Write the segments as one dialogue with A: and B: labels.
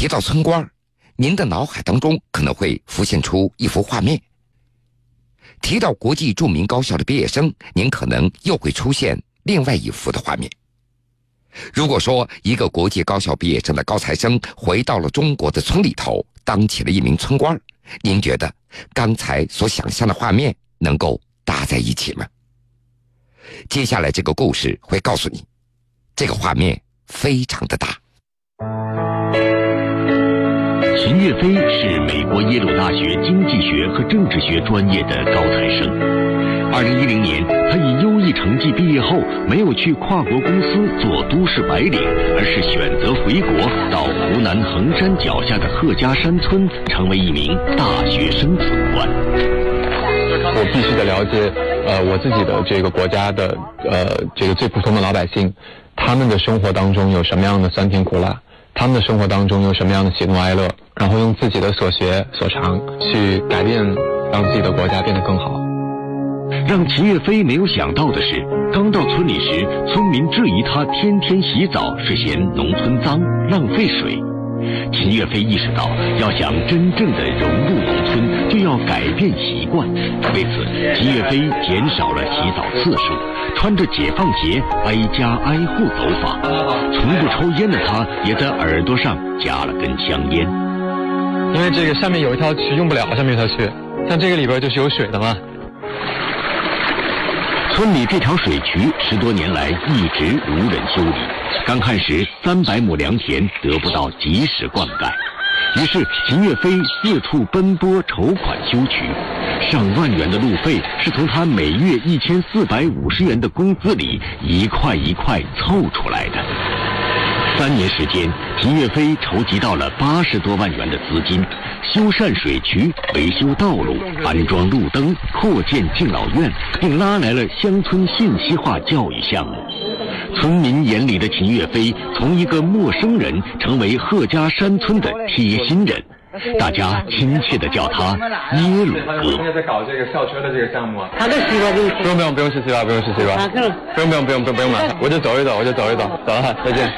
A: 提到村官，您的脑海当中可能会浮现出一幅画面；提到国际著名高校的毕业生，您可能又会出现另外一幅的画面。如果说一个国际高校毕业生的高材生回到了中国的村里头，当起了一名村官，您觉得刚才所想象的画面能够搭在一起吗？接下来这个故事会告诉你，这个画面非常的大。
B: 岳飞是美国耶鲁大学经济学和政治学专业的高材生。二零一零年，他以优异成绩毕业后，没有去跨国公司做都市白领，而是选择回国，到湖南衡山脚下的贺家山村，成为一名大学生村官。
C: 我必须得了解，呃，我自己的这个国家的，呃，这个最普通的老百姓，他们的生活当中有什么样的酸甜苦辣，他们的生活当中有什么样的喜怒哀乐，然后用自己的所学所长去改变，让自己的国家变得更好。
B: 让秦岳飞没有想到的是，刚到村里时，村民质疑他天天洗澡是嫌农村脏、浪费水。秦岳飞意识到，要想真正的融入农村，就要改变习惯。为此，秦岳飞减少了洗澡次数，穿着解放鞋挨家挨户走访。从不抽烟的他，也在耳朵上加了根香烟。
C: 因为这个上面有一条渠用不了，下面一条渠，像这个里边就是有水的嘛。
B: 村里这条水渠十多年来一直无人修理，干旱时三百亩良田得不到及时灌溉，于是秦岳飞四处奔波筹款修渠，上万元的路费是从他每月一千四百五十元的工资里一块一块凑出来的。三年时间，秦岳飞筹集到了八十多万元的资金。修缮水渠、维修道路、安装路灯、扩建敬老院，并拉来了乡村信息化教育项目。村民眼里的秦岳飞，从一个陌生人成为贺家山村的贴心人，大家亲切的叫他“耶鲁哥”。
C: 现在在搞这个校车的这个项目。
D: 他的西瓜就
C: 不用不用不用吃西瓜，不用吃西瓜。不用不用不用不用不用了，我就走一走，我就走一走，走了，再见。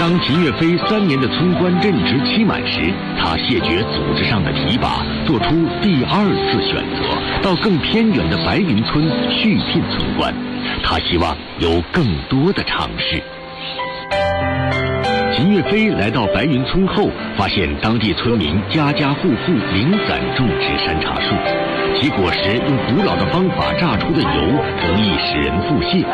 B: 当秦岳飞三年的村官任职期满时，他谢绝组织上的提拔，做出第二次选择，到更偏远的白云村续聘村官。他希望有更多的尝试。秦岳飞来到白云村后，发现当地村民家家户户零散种植山茶树。其果实用古老的方法榨出的油，容易使人腹泻；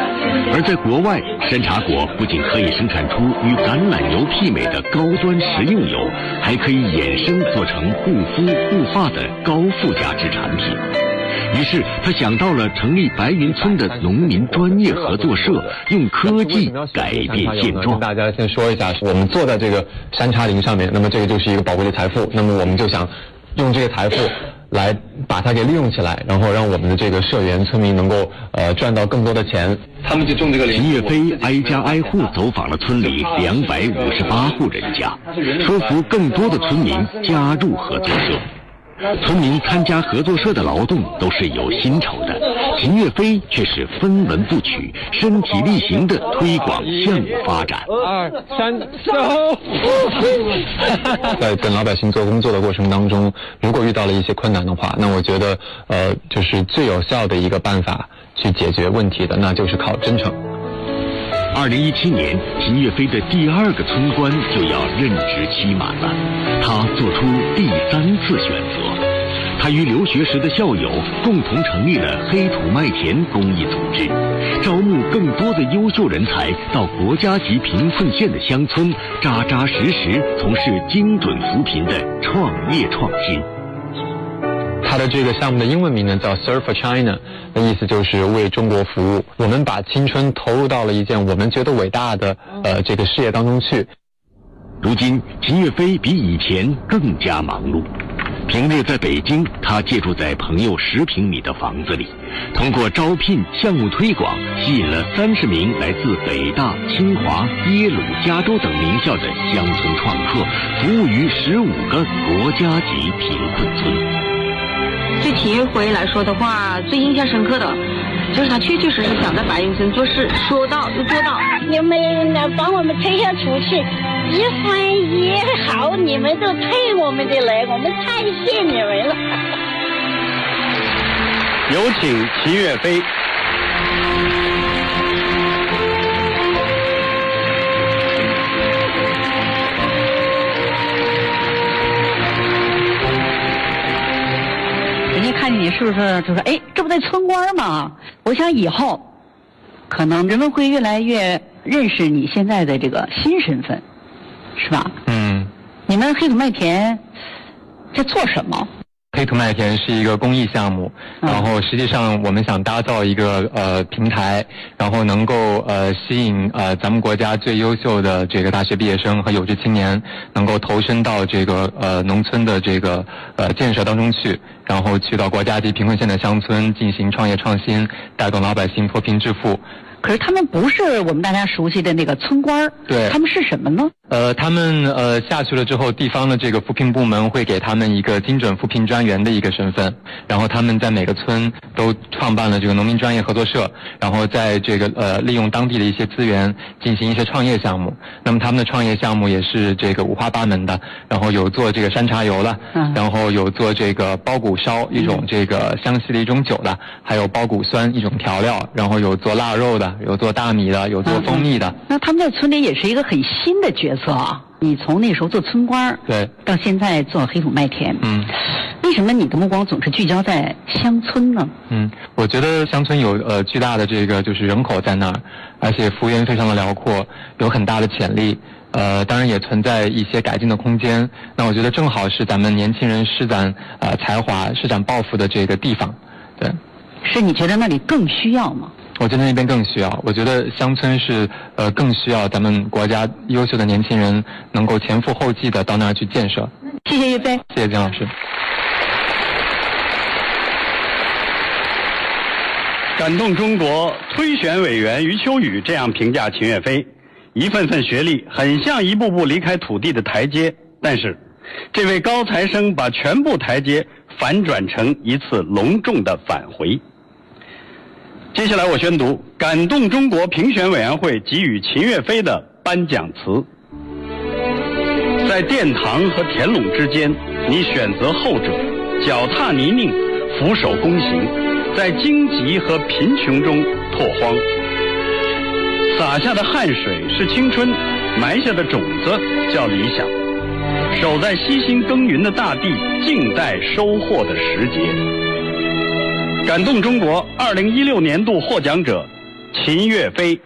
B: 而在国外，山茶果不仅可以生产出与橄榄油媲美的高端食用油，还可以衍生做成护肤护发的高附加值产品。于是，他想到了成立白云村的农民专业合作社，用科技改变现状。
C: 大家先说一下，我们坐在这个山茶林上面，那么这个就是一个宝贵的财富。那么我们就想用这个财富。来把它给利用起来，然后让我们的这个社员村民能够呃赚到更多的钱。他们就种这个。
B: 林岳飞挨家挨户走访了村里两百五十八户人家，说服更多的村民加入合作社。村民参加合作社的劳动都是有薪酬的，秦岳飞却是分文不取，身体力行的推广项目发展。
C: 二三走。在跟老百姓做工作的过程当中，如果遇到了一些困难的话，那我觉得呃，就是最有效的一个办法去解决问题的，那就是靠真诚。
B: 二零一七年，秦岳飞的第二个村官就要任职期满了，他做出第三次选择。他与留学时的校友共同成立了黑土麦田公益组织，招募更多的优秀人才到国家级贫困县的乡村，扎扎实实从事精准扶贫的创业创新。
C: 他的这个项目的英文名呢叫 Serve for China，那意思就是为中国服务。我们把青春投入到了一件我们觉得伟大的呃这个事业当中去。
B: 如今，秦岳飞比以前更加忙碌。平日在北京，他借住在朋友十平米的房子里，通过招聘、项目推广，吸引了三十名来自北大、清华、耶鲁、加州等名校的乡村创客，服务于十五个国家级贫困村。
D: 对体育会来说的话，最印象深刻的，就是他确确实实想在白云村做事，说到就做到。
E: 你们能帮我们推销出去，一分一毫你们都退我们的来，我们太谢你们了。
F: 有请秦岳飞。
G: 你是不是就说：“哎，这不那村官吗？”我想以后可能人们会越来越认识你现在的这个新身份，是吧？
H: 嗯，
G: 你们黑土麦田在做什么？
H: 黑土麦田是一个公益项目，
G: 嗯
H: 然后实际上我们想打造一个呃平台，然后能够呃吸引呃咱们国家最优秀的这个大学毕业生和有志青年，能够投身到这个呃农村的这个呃建设当中去，然后去到国家级贫困县的乡村进行创业创新，带动老百姓脱贫致富。
G: 可是他们不是我们大家熟悉的那个村官儿
H: 对
G: 他们是什么呢？
H: 呃，他们呃下去了之后，地方的这个扶贫部门会给他们一个精准扶贫专员的一个身份，然后他们在每个村都创办了这个农民专业合作社，然后在这个呃利用当地的一些资源进行一些创业项目。那么他们的创业项目也是这个五花八门的，然后有做这个山茶油的，
G: 嗯
H: 然后有做这个包谷烧一种这个湘西的一种酒的，还有包谷酸一种调料，然后有做腊肉的，有做大米的，有做蜂蜜的。
G: 那他们在村里也是一个很新的角色啊！你从那时候做村官儿
H: 对，
G: 到现在做黑土麦田，
H: 嗯。
G: 为什么你的目光总是聚焦在乡村呢？
H: 嗯，我觉得乡村有呃巨大的这个就是人口在那儿，而且幅员非常的辽阔，有很大的潜力。呃，当然也存在一些改进的空间。那我觉得正好是咱们年轻人施展呃才华、施展抱负的这个地方。对，
G: 是你觉得那里更需要吗？
H: 我觉得那边更需要。我觉得乡村是呃更需要咱们国家优秀的年轻人能够前赴后继的到那儿去建设。
G: 谢谢岳飞。
H: 谢谢金老师。
F: 感动中国推选委员余秋雨这样评价秦岳飞：一份份学历很像一步步离开土地的台阶，但是，这位高材生把全部台阶反转成一次隆重的返回。接下来我宣读感动中国评选委员会给予秦岳飞的颁奖词。在殿堂和田垄之间，你选择后者，脚踏泥泞，俯首躬行，在荆棘和贫穷中拓荒。洒下的汗水是青春，埋下的种子叫理想。守在悉心耕耘的大地，静待收获的时节。感动中国二零一六年度获奖者秦岳飞。